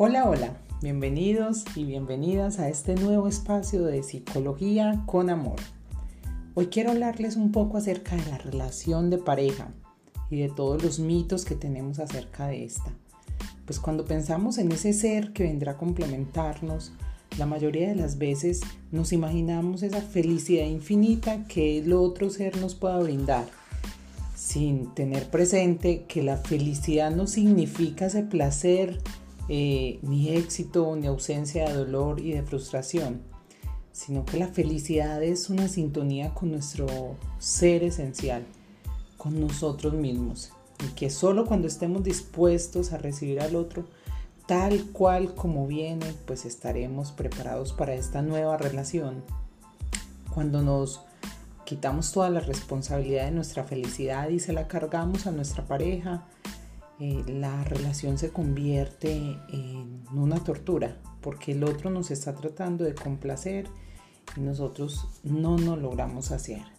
Hola, hola, bienvenidos y bienvenidas a este nuevo espacio de psicología con amor. Hoy quiero hablarles un poco acerca de la relación de pareja y de todos los mitos que tenemos acerca de esta. Pues cuando pensamos en ese ser que vendrá a complementarnos, la mayoría de las veces nos imaginamos esa felicidad infinita que el otro ser nos pueda brindar, sin tener presente que la felicidad no significa ese placer eh, ni éxito, ni ausencia de dolor y de frustración, sino que la felicidad es una sintonía con nuestro ser esencial, con nosotros mismos, y que solo cuando estemos dispuestos a recibir al otro, tal cual como viene, pues estaremos preparados para esta nueva relación. Cuando nos quitamos toda la responsabilidad de nuestra felicidad y se la cargamos a nuestra pareja, eh, la relación se convierte en una tortura, porque el otro nos está tratando de complacer y nosotros no nos logramos hacer.